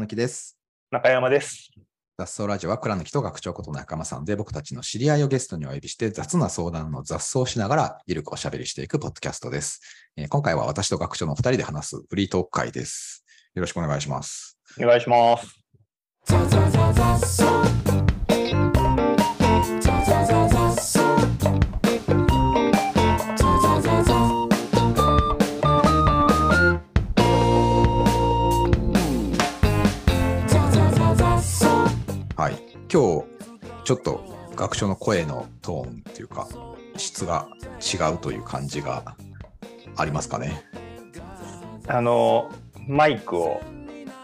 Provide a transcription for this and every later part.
貫きです。中山です。雑草ラジオは倉貫と学長こと中山さんで僕たちの知り合いをゲストにお呼びして雑な相談の雑草をしながらゆるくおしゃべりしていくポッドキャストです。えー今回は私と学長の二人で話すフリートーク会です。よろしくお願いします。お願いします。はい。今日、ちょっと学長の声のトーンっていうか、質が違うという感じがありますかね。あの、マイクを、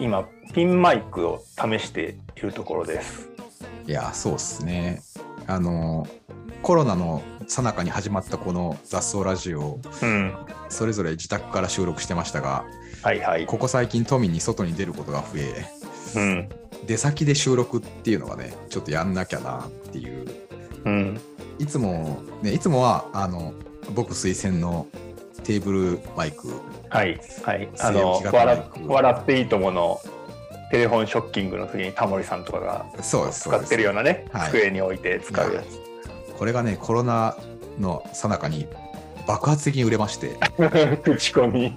今、ピンマイクを試しているところです。いや、そうですね。あの、コロナの最中に始まったこの雑草ラジオをうん。それぞれ自宅から収録してましたが、はいはい。ここ最近都民に外に出ることが増え、うん。出先で収録っていうのがね、ちょっとやんなきゃなっていう。うん。いつも、ね、いつもは、あの、僕推薦のテーブルマイク、はい。はい。あの笑っていいとものテレフォンショッキングの時にタモリさんとかがそうです、使ってるようなね、はい机に置いて使うやこれがね、コロナの最中に爆発的に売れまして、つ。口コミ。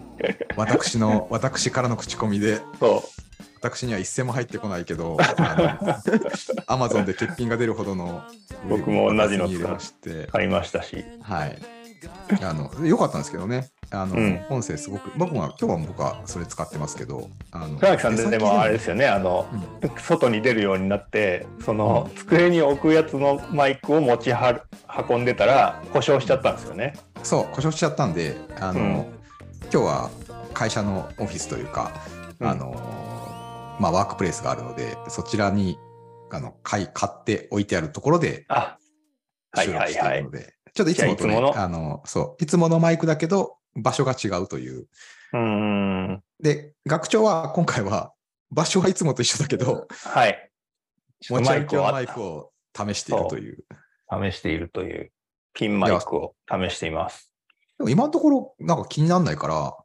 私の、私からの口コミで、そ私には一銭も入ってこないけど、アマゾンで欠品が出るほどの 僕も同じの買いましたし。はい。あの、良かったんですけどね。あの、うん音声すごく、僕は、今日は僕はそれ使ってますけど、あの、倉木さんででもあれですよね、あの、うん外に出るようになってその机に置くやつのマイクを持ちは運んでたら故障しちゃったんですよね。そう、故障しちゃったんで、あの、うん今日は会社のオフィスというか、うんあの、まあ、ワークプレイスがあるので、そちらに、あの、買い、買って置いてあるところであはい収録はいはいしているの。で、ちょっといつもとね、の？あの、そう、いつものマイクだけど、場所が違うという。うーんで、学長は今回は、場所はいつもと一緒だけど、はい。持ち歩き用ママイクを試しているという。試しているというピンマイクを試しています。でも今のところ、なんか気にならないから、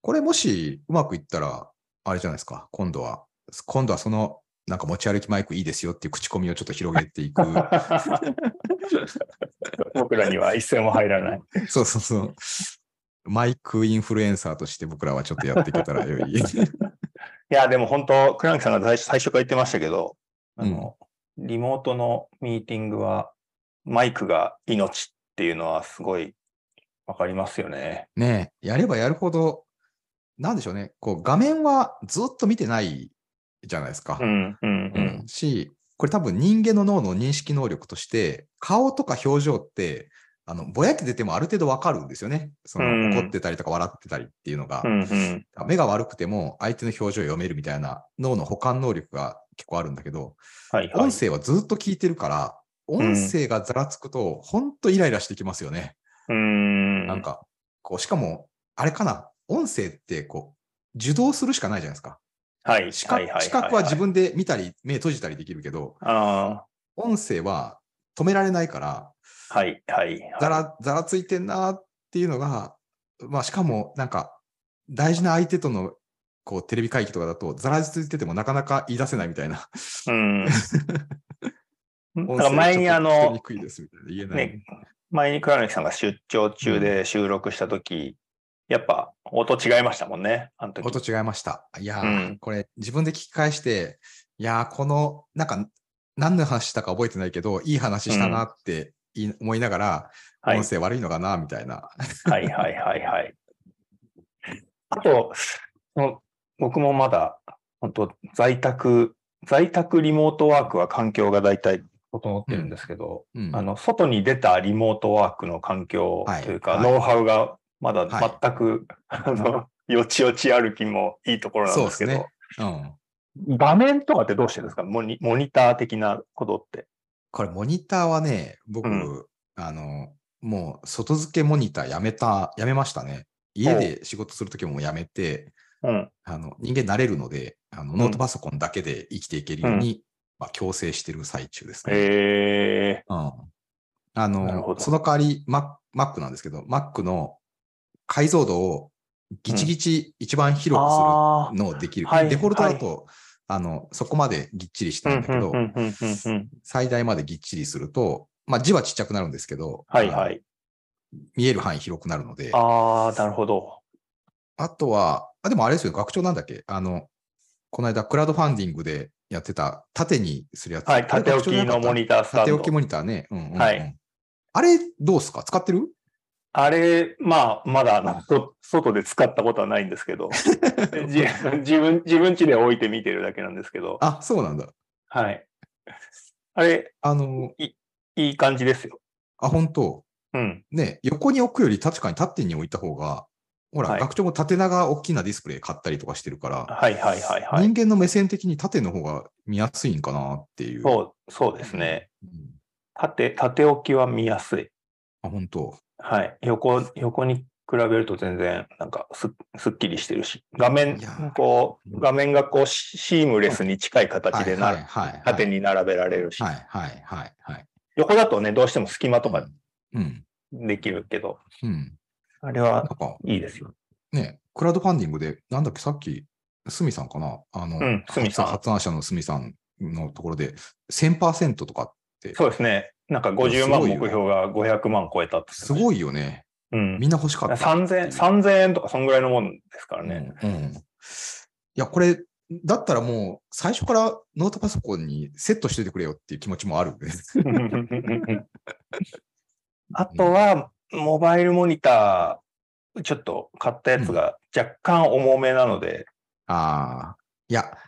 これもしうまくいったら、あれじゃないですか、今度は、今度はその、なんか持ち歩きマイクいいですよっていう口コミをちょっと広げていく。僕らには一銭も入らない。そうそうそう。マイクインフルエンサーとして僕らはちょっとやっていけたらよい。いや、でも本当、倉木さんが最最初から言ってましたけど、あの、リモートのミーティングはマイクが命っていうのはすごいわかりますよね。ねえやればやるほど、なんでしょうね、こう画面はずっと見てないじゃないですか。うん、うん、ううんん。し、これ多分人間の脳の認識能力として、顔とか表情って、あの、ぼやけててもある程度わかるんですよね。そうんの、怒ってたりとか笑ってたりっていうのがう。ん、うん。目が悪くても相手の表情を読めるみたいな脳の補完能力が結構あるんだけど、はい、はい音。声はずっと聞いてるから、音声がざらつくと、ほんとイライラしてきますよね。うーん。なんか、こう、しかも、あれかな、音声って、こう、受動するしかないじゃないですか。はい、視覚は自分で見たり、目閉じたりできるけど、あ音声は止められないから、あ、はい、はい。はいざら、ざらついてんなっていうのが、まあ、しかも、なんか、大事な相手との、こう、テレビ会議とかだと、ざらついててもなかなか言い出せないみたいな。うん。なん音か前にあの。ね、前に倉貫さんが出張中で収録したとき、やっぱ音違いましたもんね、あの時。音違いました。いやー、うんこれ自分で聞き返して、いやー、この、なんか、何の話したか覚えてないけど、いい話したなって思いながら、はい音声悪いのかな、みたいな。はいはいはいはい。あと、僕もまだ、本当在宅、在宅リモートワークは環境が大体整ってるんですけど、うんあの、外に出たリモートワークの環境はいというか、はいノウハウがまだはい全く、あの、よちよち歩きもいいところなんですけど、そうですうん。画面とかってどうしてるんですか？モニモニター的なことって。これ、モニターはね、僕、うんあの、もう、外付けモニターやめた、やめましたね。家で仕事するときもやめて、うん。あの、人間慣れるので、あの、んノートパソコンだけで生きていけるように、まあ、強制してる最中ですね。えうん。あの、どその代わり Mac, Mac なんですけど、Mac の解像度をギチギチ一番広くするあのをできる。はいデフォルトだとあの、そこまでぎっちりしたいんだけど、うんうんうんうんうん最大までぎっちりすると、まあ字はちっちゃくなるんですけど、はいはい。見える範囲広くなるので、ああ、なるほど。あとは、あ、でもあれですよ、学長なんだっけ？あの、この間、クラウドファンディングでやってた、縦にするやつ。はい、縦置きのモニタースタンド。縦置きモニターね。うんうんうんはいあれ、どうすか？使ってる？あれ、まあ、まだあのそ外で使ったことはないんですけど、じ自分、自分家で置いて見てるだけなんですけど、あ、そうなんだ。はい。あれ、あの、いい感じですよ。あ、本当？うん。ね、横に置くより確かに縦に置いた方が、ほら、はい学長も縦長大きなディスプレイ買ったりとかしてるから、はいはいはいはい。人間の目線的に縦の方が見やすいんかなっていう。そう、そうですね。うん縦、縦置きは見やすい。あ、本当？はい。横、横に比べると全然、なんかす、すっきりしてるし、画面こう、画面がこう、シシームレスに近い形でな、縦に並べられるし、はいはいはいはい。横だとね、どうしても隙間とかうん。できるけど、うん。あれはいいですよ。ね、クラウドファンディングで、なんだっけ、さっき、スミさんかな？あの、うんさん発発案者のスミさんのところで、1000%とかって、そうですね。なんか50万目標が500万超えたって。すごいよね。うん。みんな欲しかったっていう。3000、3000円とかそんぐらいのもんですからね。うん。うんいや、これ、だったらもう、最初からノートパソコンにセットしといてくれよっていう気持ちもあるんで。あとは、モバイルモニター、ちょっと買ったやつが若干重めなので、ああ。いや、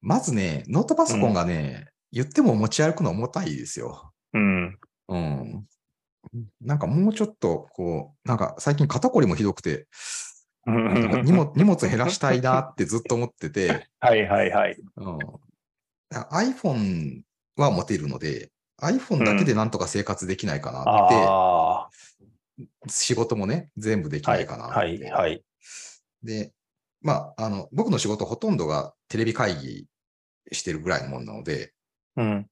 まずね、ノートパソコンがね、言っても持ち歩くの重たいですよ。うん。うん。なんかもうちょっと、こう、なんか最近肩こりもひどくて、荷物荷物減らしたいなってずっと思ってて、はいはいはい。うん、iPhone は持てるので、iPhone だけでなんとか生活できないかなって、あ仕事もね、全部できあ、なはいいかなって。はいはい。で、まあ、あの、僕の仕事ほとんどがテレビ会議してるぐらいのもんなので、うん。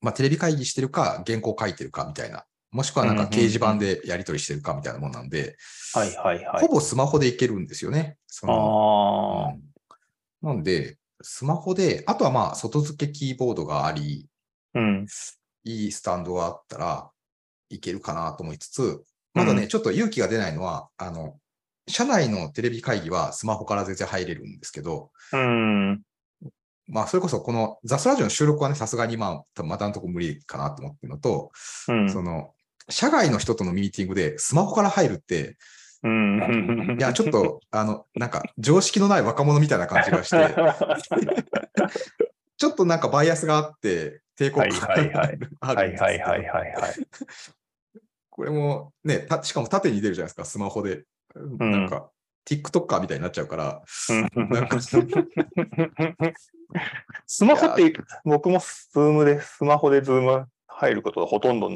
まあ、テレビ会議してるか、原稿書いてるかみたいな、もしくはなんか掲示板でやり取りしてるかみたいなもんなんで、はいはいはいほ。ぼスマホでいけるんですよね。そのああ、うんなんで、スマホで、あとはまあ、外付けキーボードがあり、うん。いいスタンドがあったらいけるかなと思いつつ、まだね、うんちょっと勇気が出ないのは、あの、社内のテレビ会議はスマホから全然入れるんですけど、うん。まあ、それこそこのザスラジオの収録はね、さすがにまあ、またのとこ無理かなと思ってるのと、うん。その、社外の人とのミーティングでスマホから入るって、うん。いや、ちょっと、あの、なんか、常識のない若者みたいな感じがして、ちょっとなんかバイアスがあって、抵抗感があはいるはいはいはいはい。これもね、たしかも縦に出るじゃないですか、スマホで。なんか、TikToker みたいになっちゃうから、スマホって、僕もスームで、スマホでズーム入ることがほとんど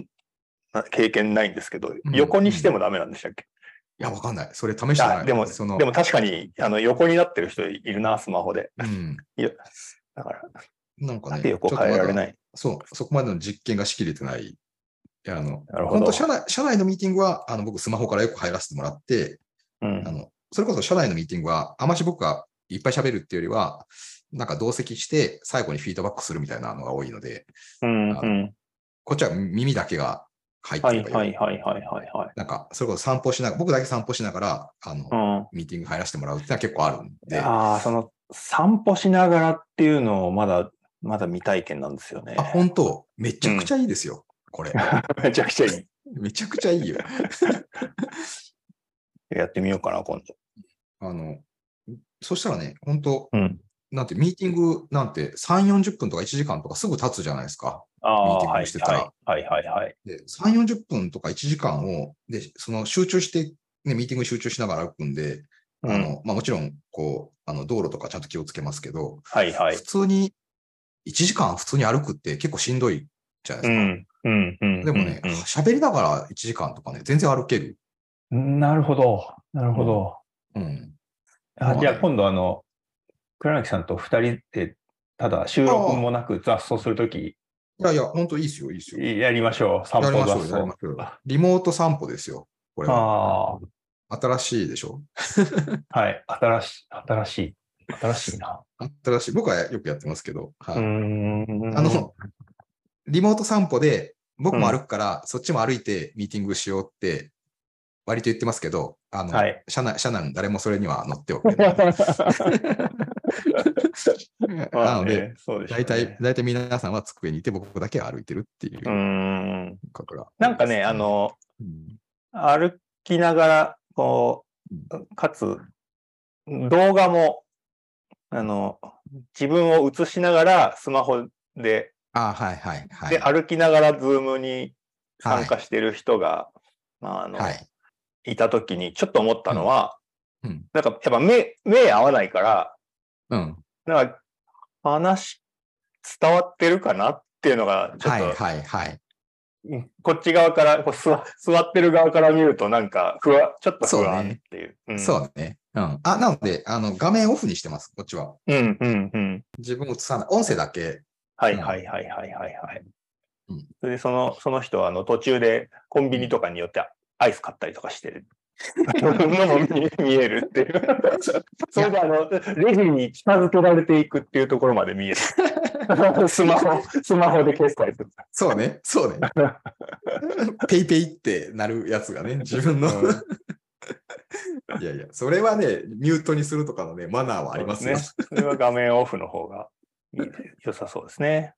な経験ないんですけど、ん横にしてもダメなんでしたっけ、いや、わかんない。それ試してない。あでも、そのでも確かにあの横になってる人いるな、スマホで。うん。だから、なんかね、縦横変えられない。そう、そこまでの実験がしきれてない。いや、あの、なるほど本当社内、社内のミーティングは、あの、僕スマホからよく入らせてもらって、うんあの、それこそ社内のミーティングは、あまし僕がいっぱい喋るっていうよりは、なんか同席して最後にフィードバックするみたいなのが多いので、うんあうん。こっちは耳だけが入ってはいればいい。はいはいはいはいはい。なんか、それこそ散歩しながら、僕だけ散歩しながら、あの、うん。ミーティング入らせてもらうっていうのは結構あるんで、あ、ああ、その散歩しながらっていうのをまだ、まだ未体験なんですよね。本当めちゃくちゃいいですよ、これ。めちゃくちゃいい。めちゃくちゃいいよ。やってみようかな、今度。あの、そしたらね、本当うん。なんて、ミーティングなんて3、40分とか1時間とかすぐ経つじゃないですか。ああ、ミーティンはいグしてたらはいはいはいはい。で、3、40分とか1時間を、で、その集中して、ね、ミーティングに集中しながら歩くんで、うんあの、まあもちろん、こう、あの、道路とかちゃんと気をつけますけど、はいはい普。通に、1時間普通に歩くって結構しんどいじゃないうですか。ん。うん。うん。でもね、うん喋、りながら1時間とかね、全然歩ける。うんなるほど。なるほど。うん。あじゃあ今度あの、倉貫さんと二人で、ただ収録もなく雑草するとき、いやいや、本当いいですよ、いいですよ。やりましょう。散や歩雑りましょうよ、やりま草。しょうよ。リモート散歩ですよ。これは。ああ、新しいでしょ？はい。新しい、新しい。新しいな。新しい。僕はよくやってますけど。はい。あの、リモート散歩で、僕も歩くから、そっちも歩いてミーティングしようって、割と言ってますけど、あの、はい社内、社内誰もそれには乗っておくれない。ま あなので、大体、大体皆さんは机にいて、僕だけは歩いてるっていううーん。ことが。なんかね、あ、の、うん歩きながら、こう、かつ、動画も、あの、自分を映しながらスマホで、あはいはいはい。で、歩きながらズームに参加してる人が、まあ、あの、はい。いたときにちょっと思ったのは、うん。なんかやっぱ目、目合わないから、うん。なんか話伝わってるかなっていうのが、ちょっと、はいはいはい。うんこっち側からこう座、座ってる側から見るとなんか不安、ちょっと不安そうねっていう。うんそうね。うん。あ、なので、あの、画面オフにしてます、こっちは。うんうんうん。自分映さない。音声だけ。はいはいはいはいはいはい。うんそれでその、その人はあの途中でコンビニとかによってアイス買ったりとかしてる。のも見見えるっていう。それであの、レジに近づけられていくっていうところまで見える。スマホ、スマホで決済する。そうね。そうね。ペイペイってなるやつがね、自分の。いやいや、それはね、ミュートにするとかのね、マナーはありますよ。ね。それは画面オフの方が良さそうですね。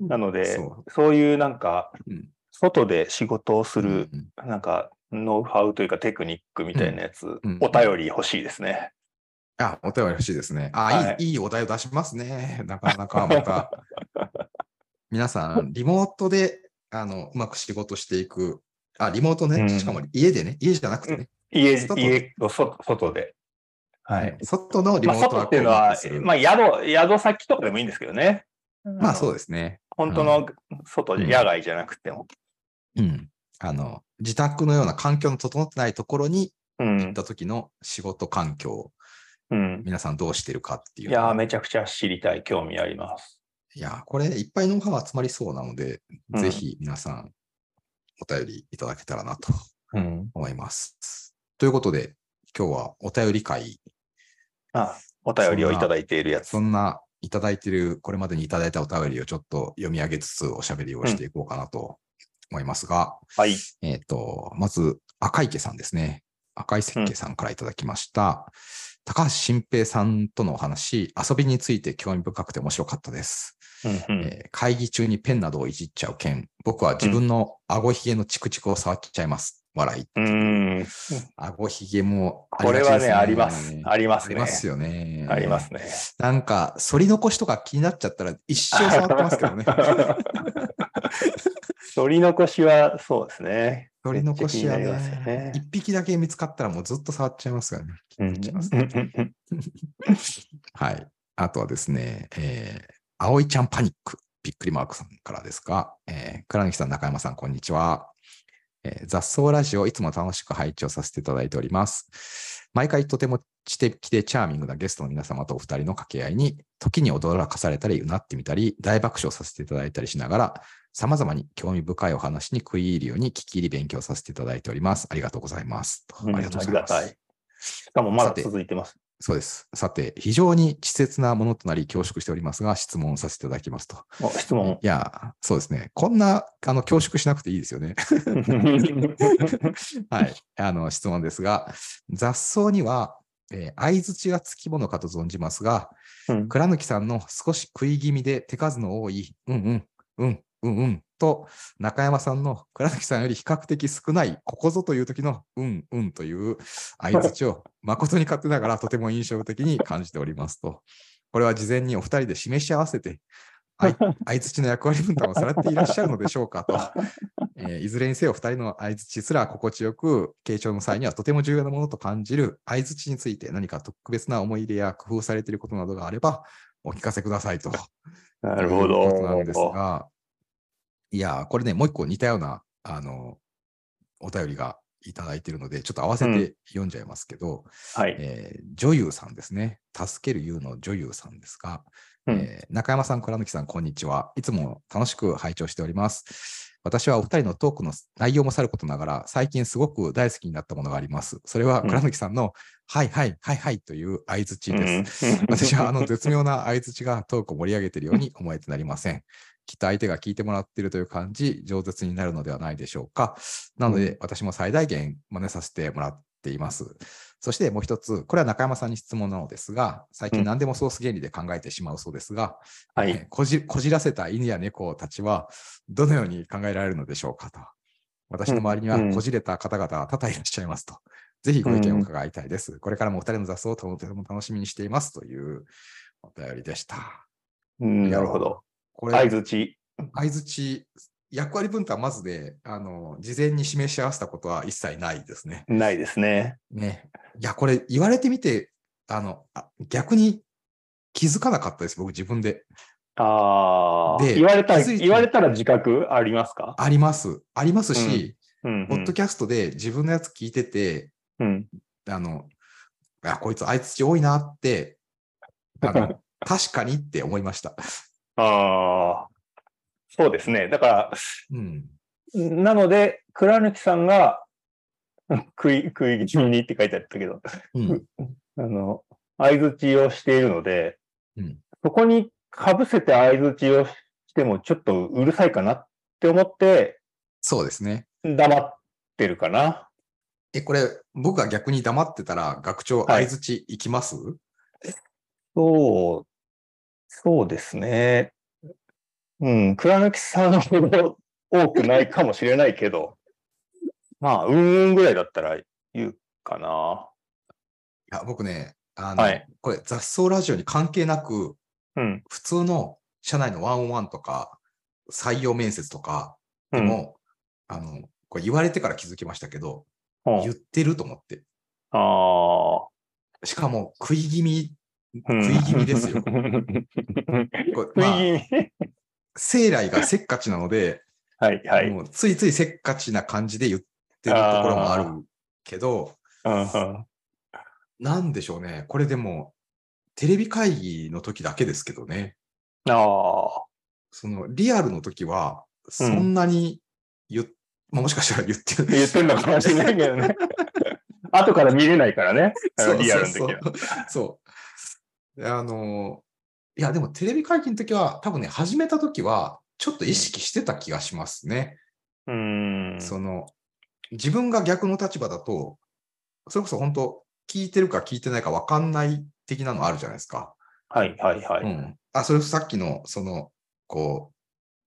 なので、そそういうなんかうん、外で仕事をすう。る、うんなんか、ノウハウというかテクニックみたいなやつ、んお便り欲しいですね。あ、お便り欲しいですね。あ、はいいい、いいお題を出しますね。なかなかまた。皆さん、リモートで、あの、うまく仕事していく。あ、リモートね。うんしかも家でね。家じゃなくてね。家、外家の外外で。はい。外のリまあ、モート外っていうのはまあ、宿、宿先とかでもいいんですけどね。まあそうでですね。本当の外野外じゃなくても。うん。あの、自宅のような環境の整ってないところにうん行っ。た時の仕事環境、うん。皆さんどうしてるかっていう。いやー、めちゃくちゃ知りたい、興味あります。いや、これいっぱいノウハウ集まりそうなので、うんぜひ皆さんお便りいただけたらなとうん。思います。ということで、今日はお便り会、あ、お便りをいただいているやつ。そんないただいている、これまでにいただいたお便りをちょっと読み上げつつおしゃべりをしていこうかなと思いますが、はい。えっ、と、まず赤池さんですね。赤い石鹸さんからいただきました。高橋新平さんとのお話、遊びについて興味深くて面白かったです。うんうんえー会議中にペンなどをいじっちゃう件、僕は自分の顎ひげのチクチクを触っちゃいます。笑い。うーん。顎ひげもあこれはねあります。ありますね。ありますよね。ありますね。なんか、反り残しとか気になっちゃったら一生触ってますけどね。取り残しはそうですね。反り残しはねね、一匹だけ見つかったらもうずっと触っちゃいますからね はい。あとはですね、えー、葵ちゃんパニック、びっくりマークさんからですが、えー、倉貫さん、中山さん、こんにちは。えー雑草ラジオ、いつも楽しく拝聴させていただいております。毎回とても知的でチャーミングなゲストの皆様とお二人の掛け合いに、時に驚かされたり、うなってみたり、大爆笑させていただいたりしながら、様々に興味深いお話に食い入るように聞き入り勉強させていただいております。ありがとうございます。とうんありがとうございます。しかもまだ続いてます。そうです。さて、非常に稚拙なものとなり恐縮しておりますが、質問させていただきますと。お質問い。や、そうですね。こんな、あの、恐縮しなくていいですよね。はい。あの、質問ですが、雑草には、えー相づちがつきものかと存じますが、うん倉貫さんの少し食い気味で手数の多い、うんうん、うん、うん、うん、と、中山さんの倉貫さんより比較的少ない、ここぞという時の、うん、うんという相づちを 誠に勝手ながらとても印象的に感じておりますと。これは事前にお二人で示し合わせて、相相づちの役割分担をされていらっしゃるのでしょうかと。えーいずれにせよ、二人の相づちすら心地よく、傾聴の際にはとても重要なものと感じる相づちについて何か特別な思い入れや工夫されていることなどがあれば、お聞かせくださいと。なるほということなんですど。が、いやー、これね、もう一個似たような、あの、お便りがいただいているので、ちょっと合わせて読んじゃいますけど、はい。えー女優さんですね。助ける優の女優さんですが、うんえー中山さん、倉貫さん、こんにちは。いつも楽しく拝聴しております。私はお二人のトークの内容もさることながら、最近すごく大好きになったものがあります。それはうん倉貫さんの、はいはいはいはいという相づちです。うん私はあの絶妙な相づちがトークを盛り上げているように思えてなりません。きっと相手が聞いてもらっているという感じ、饒舌になるのではないでしょうか。なので、私も最大限真似させてもらっています。そしてもう一つ、これは中山さんに質問なのですが、最近うん何でもソース原理で考えてしまうそうですが、はいえーこじこじらせた犬や猫たちはどのように考えられるのでしょうかと。私の周りにはうんうんこじれた方々が多々いらっしゃいますと。ぜひご意見を伺いたいです。これからもお二人の雑草をとても楽しみにしていますというお便りでした。うんなるほど。これ、相づち。相づち、役割分担まずで、あの、事前に示し合わせたことは一切ないですね。ないですね。ね。いや、これ言われてみて、あの、あ逆に気づかなかったです、僕自分で。ああ。で言われたら、言われたら自覚ありますか？あります。ありますし、うんポッドキャストで自分のやつ聞いてて、うん。あの、あこいつ相づち多いなって、あの、確かにって思いました。ああ。そうですね。だから、うん。なので、倉貫さんが、食い、食い気味にって書いてあったけど、うん。あの、相づちをしているので、うんそこに被せて相づちをしてもちょっとうるさいかなって思ってそうですね。黙ってるかな。え、これ、僕が逆に黙ってたら、学長、はい相づち行きます、そう、そうですね。うん、倉貫さんほど多くないかもしれないけど、まあ、うんうんぐらいだったら言うかな。いや、僕ね、あの、はいこれ雑草ラジオに関係なく、うん。普通の社内のワンオンワンとか、採用面接とかでも、あの、これ言われてから気づきましたけど、うん、言ってると思って。ああ。しかも、食い気味、うん食い気味ですよ。まあ。生来がせっかちなので、はいはい。もうついついせっかちな感じで言ってるところもあるけど、うんうんなんでしょうね。これでも、テレビ会議の時だけですけどね。ああ。そのリアルの時は、そんなに言っ、まあもしかしたら言ってる。言ってんのかもしれないけどね。後から見れないからね。リアルの時は。そうそうであの、いや、でもテレビ会議の時は、多分ね、始めた時は、ちょっと意識してた気がしますね。うーん。その、自分が逆の立場だと、それこそ本当、聞いてるか聞いてないか分かんない的なのあるじゃないですか。はいはいはい。うん。あ、それこそさっきの、その、こ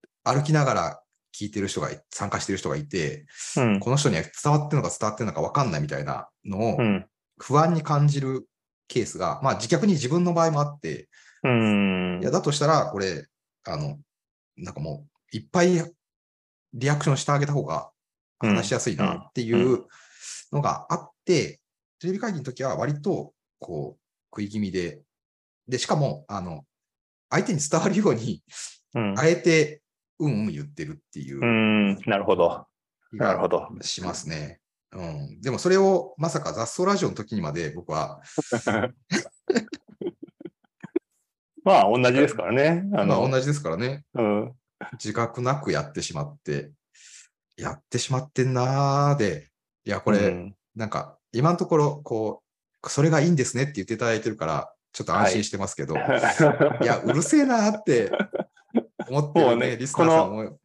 う、歩きながら聞いてる人がい、参加してる人がいて、うん。この人には伝わってるのか伝わってるのか分かんないみたいなのをうん。不安に感じるケースが、まあ自虐に自分の場合もあって、うーんいや、だとしたら、これ、あの、なんかもう、いっぱいリアクションしてあげた方が話しやすいなっていうのがあって、テレビ会議の時は割と、こう、食い気味で、で、しかも、あの、相手に伝わるように、うん。あえて、うんうん言ってるっていううーん。なるほど。気なるほがど。しますね。うん。でもそれをまさか雑草ラジオの時にまで僕は、まあ、同じですからね。あの、まあ同じですからね。うん。自覚なくやってしまって、やってしまってんなーで、いや、これ、うんなんか、今のところ、こう、それがいいんですねって言っていただいてるから、ちょっと安心してますけど、い、や、うるせえなーって思ってるねリスナーさんも。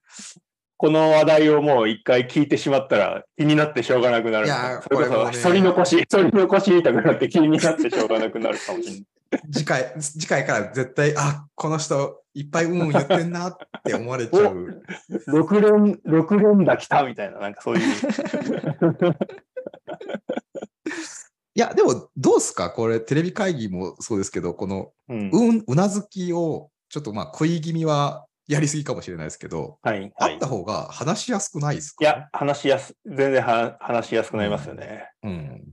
この話題をもう一回聞いてしまったら気になってしょうがなくなる。いやそれここれもねそ、反り残し、反り残し言いたくなって気になってしょうがなくなるかもしれない。次回、次回から絶対、あ、この人、いっぱいうんうん言ってんなって思われちゃう。6連、六連打来たみたいな、なんかそういう。いや、でも、どうすか？これ、テレビ会議もそうですけど、この、うん。うん、うなずきを、ちょっとまあ、食い気味はやりすぎかもしれないですけど、はい、はいあった。方が話しやすくないですか？いや、話しやす、全然は話しやすくなりますよね。うん。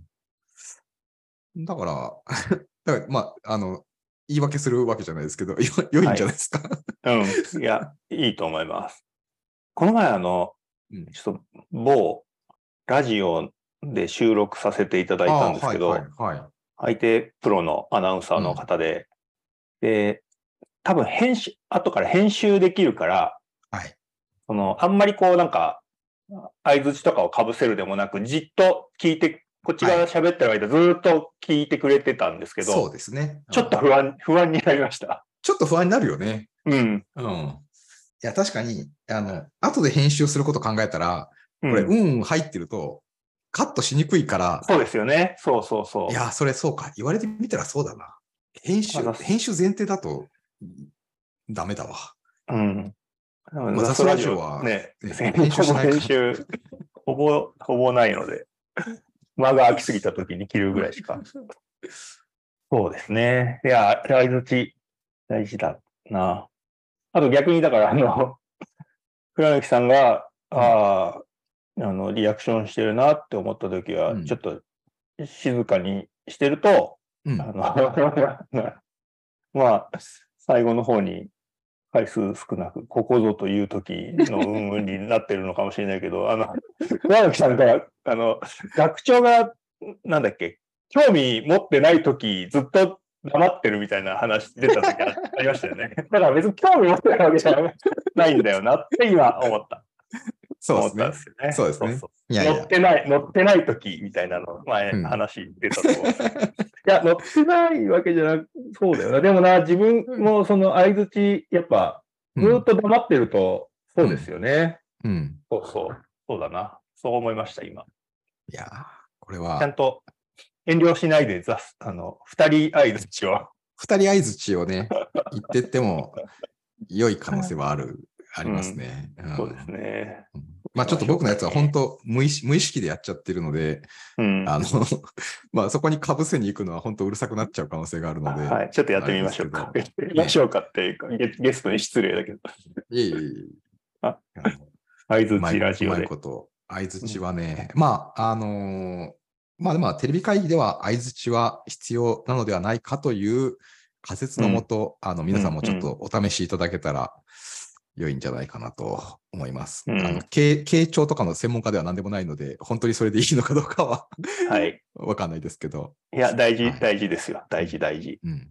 だから、だからまあ、あの、言い訳するわけじゃないですけど、よ 良いんじゃないですか？うん。いや、いいと思います。この前、あの、うんちょっと某ラジオで収録させていただいたんですけど、はいはいはい相手プロのアナウンサーの方で、で、多分編集、後から編集できるから、はい。その、あんまりこうなんか、相づちとかを被せるでもなく、じっと聞いて、こっち側喋ってる間ずーっと聞いてくれてたんですけど、そうですね。ちょっとうん不安、不安になりました。ちょっと不安になるよね。うん。うん。いや、確かに、あの、後で編集すること考えたら、これ、ううんん、入ってると、カットしにくいから、そうですよね。そうそうそう。いや、それそうか。言われてみたらそうだな。編集編集前提だと、ダメだわ。うん。まあザスラジオはね、ね編編集しないから編集、ほぼ、ほぼないので、間が空きすぎた時に切るぐらいしか。そうですね。いや、相づち大事だな。あと逆に、だから、あの、倉貫さんが、ああ、あの、リアクションしてるなって思った時は、うんちょっと静かにしてると、うんあ。の、まあ、最後の方に回数少なく、ここぞという時の運々になってるのかもしれないけど、あの、倉貫さんが、あの、学長が、なんだっけ、興味持ってない時、ずっと黙ってるみたいな話出た時あありましたよね。だから別に興味持ってないわけじゃ ないんだよなって今思った。そうですね。そうですね乗っ。てない、乗ってない時みたいなの、前うん話出たと思う。いや、乗ってないわけじゃなく、そうだよな。でもな、自分もその相づち、やっぱ、ずーっと黙ってると、そうですよね。うん。うん。そうそう。そうだな。そう思いました、今。いやー、これちゃはん、と遠慮しないで、ざすあの、二人相づちを。二人相づちをね、言ってっても、良い可能性はある、ありますね。んそうですね。うんまあちょっと僕のやつは本当無意識無意識でやっちゃってるので、うん。あの、まあそこに被せに行くのは本当うるさくなっちゃう可能性があるので、はい。ちょっとやってみましょうか。やってみましょうかっていうか、ゲゲストに失礼だけど。いえいえいえああの相づうまいちラジオでうまい。こと、相づちはね、まあ、あのーまあでもテレビ会議では相づちは必要なのではないかという仮説のもと、あの皆さんもちょっとお試しいただけたら良いんじゃないかなと思います。うんあの傾傾聴とかの専門家では何でもないので、本当にそれでいいのかどうかははい。わかんないですけど、いや、大事は、い大事ですよ。大事、大事。うん、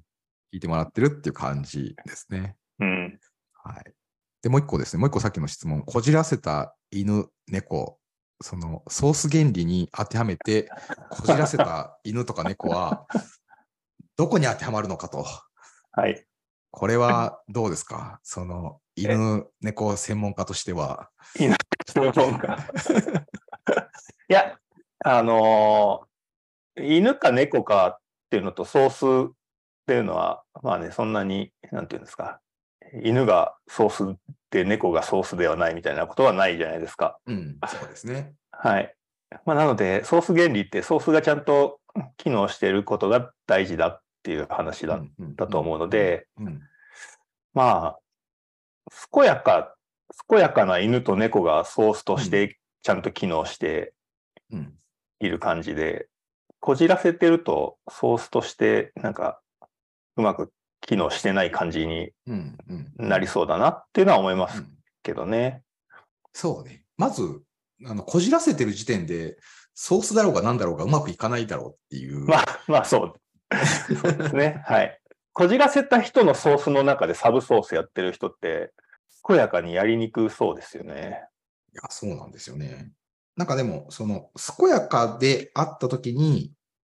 聞いてもらってるっていう感じですね。うん。はい。で、もう一個ですね、もう一個さっきの質問、こじらせた犬、猫、そのソース原理に当てはめて、こじらせた犬とか猫は、どこに当てはまるのかと。はい。これはどうですか？その犬、猫専門家としては。そう思うか。いや、あのー犬か猫かっていうのとソースっていうのは、まあね、そんなに、なんていうんですか。犬がソースで猫がソースではないみたいなことはないじゃないですか。うん、そうですね。はい。まあ、なので、ソース原理ってソースがちゃんと機能していることが大事だっていう話だだと思うので、うん、まあ、健やか、健やかな犬と猫がソースとしてちゃんと機能してうん、いる感じで、こじらせてるとソースとしてなんかうまく機能してない感じに。なりそうだなっていうのは思いますうんけどね。そうね。まず、あのこじらせてる時点で、ソースだろうが何だろうがうまくいかないだろうっていう。まあ、まあそう。そうですね。はい。こじらせた人のソースの中でサブソースやってる人って、健やかにやりにくそうですよね。いや、そうなんですよね。なんかでも、その、健やかであったときに、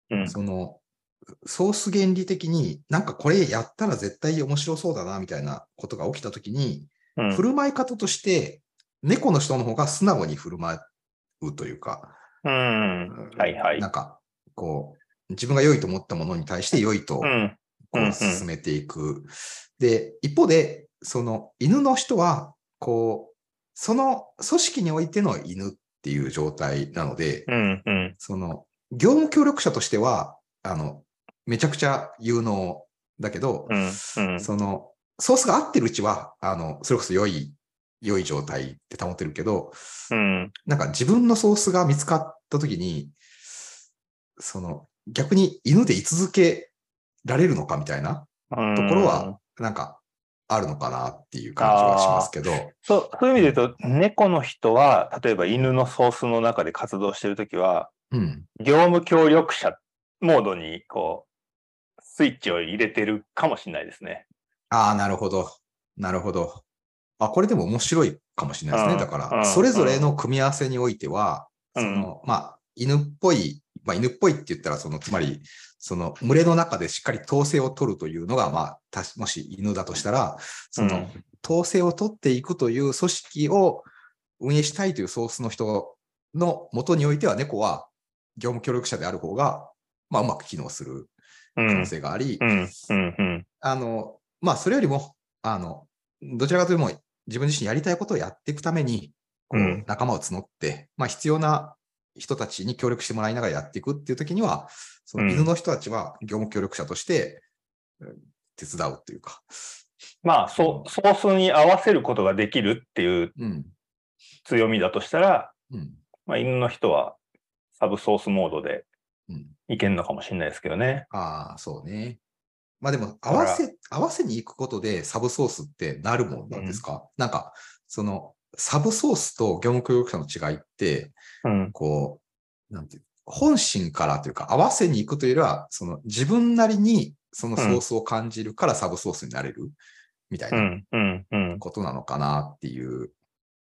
うん。その、ソース原理的に、なんかこれやったら絶対面白そうだな、みたいなことが起きたときに、うん振る舞い方として、猫の人の方が素直に振る舞うというか、うん。はいはいなんか、こう、自分が良いと思ったものに対して良いと、うん。こうんううん進めていく。で、一方で、その犬の人は、こう、その組織においての犬っていう状態なので、うん。うん。その、業務協力者としては、あの、めちゃくちゃ有能だけど、うん。うん。その、ソースが合ってるうちは、あの、それこそ良い、良い状態って保てるけど、うん。なんか自分のソースが見つかったときに、その、逆に犬で居続けられるのかみたいなとところは、なんか、あるのかなっていう感じはしますけど。そうそういう意味で言うと、猫の人は、例えば犬のソースの中で活動してるときは、うん。業務協力者モードに、こう、スイッチを入れてるかもしれないですね。ああ、なるほど。なるほど。あ、これでも面白いかもしれないですね。うんだかうんら、それぞれの組み合わせにおいては、うんその、まあ、犬っぽい、まあ、犬っぽいって言ったら、その、つまり、その、群れの中でしっかり統制を取るというのが、まあ、たしもし犬だとしたら、その、うん統制を取っていくという組織を運営したいというソースの人の元においては、猫は業務協力者である方が、まあ、うまく機能するう可能ん。性があり。あの、まあ、それよりも、あの、どちらかというと自分自身やりたいことをやっていくために、仲間を募って、まあ、必要な人たちに協力してもらいながらやっていくっていう時には、そのうん犬の人たちは業務協力者として、うん手伝うというか、まあ、そう、ソースに合わせることができるっていううん、強みだとしたら、うん、まあ、犬の人はサブソースモードでうん。いけるのかもしれないですけどね。ああ、そうね。まあでも、合わせ、合わせに行くことでサブソースってなるもんなんですか、なんか、その、サブソースと業務協力者の違いって、うん。こう、なんていう、本心からというか、合わせに行くというよりは、その自分なりにそのソースを感じるからサブソースになれるみたいうな。ことなのかなっていう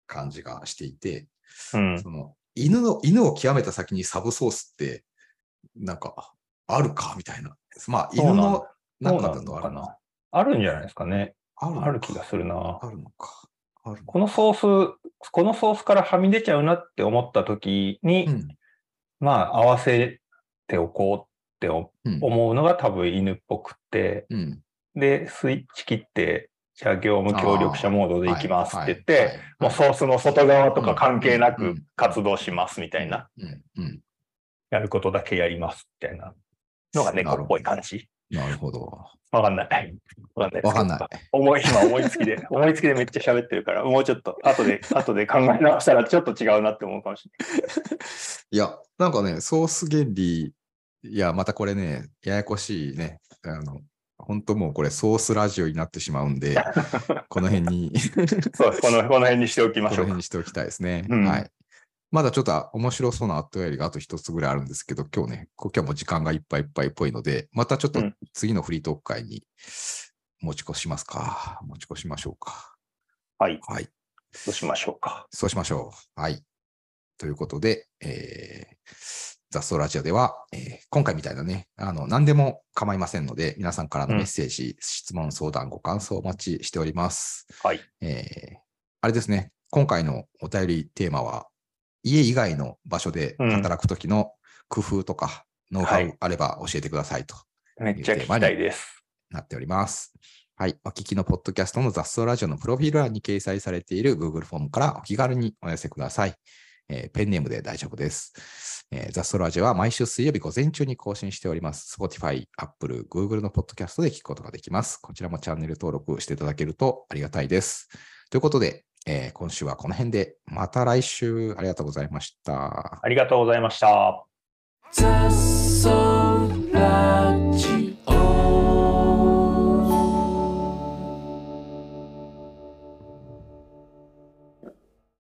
感じがしていて、うん。その犬の、犬を極めた先にサブソースって、なんか、あるかみたいな。まあ、犬のそ中だとあるののかな。あるんじゃないですかね。ある気がするな。あるのか。このソース、このソースからはみ出ちゃうなって思った時に、うん。まあ、合わせておこうって思うのが多分犬っぽくて、うん。で、スイッチ切って、じゃあ業務協力者モードでいきますって言って、もうソースの外側とか関係なくうん活動しますみたいな。やることだけやりますみたいなのが猫っぽい感じ。なるほど。わかんない。わかんない。わかんない。思い、今思いつきで、思いつきでめっちゃ喋ってるから、もうちょっと、後で、後で考え直したらちょっと違うなって思うかもしれない。いや、なんかね、ソース原理、いや、またこれね、ややこしいね。あの、本当もうこれソースラジオになってしまうんで、この辺に、そう、この、この辺にしておきましょうかこの辺に。しておきたいですね。うんはい。まだちょっと面白そうなアットやりがあと一つぐらいあるんですけど、今日ね、こ今日も時間がいっぱいいっぱいっぽいので、またちょっとうん次のフリートーク会に持ち越しますか。持ち越しましょうか。はい。はい。どうしましょうか。そうしましょう。はい。ということで、えー、雑草ラジオでは、えー今回みたいなね、あの、何でも構いませんので、皆さんからのメッセージ、質問、相談、ご感想お待ちしております。はい。えーあれですね、今回のお便りテーマは、家以外の場所で働くときの工夫とか、ノウハウはいあれば教えてくださいとめっちゃ聞きたいです。なっております。はい。お聞きのポッドキャストの雑草ラジオのプロフィール欄に掲載されている Google フォームからお気軽にお寄せください。えーペンネームで大丈夫です。えー雑草ラジオは毎週水曜日午前中に更新しております。Spotify、Apple、Google のポッドキャストで聞くことができます。こちらもチャンネル登録していただけるとありがたいです。ということで、えー今週はこの辺で、また来週ありがとうございました。ありがとうございました。雑草ラジオ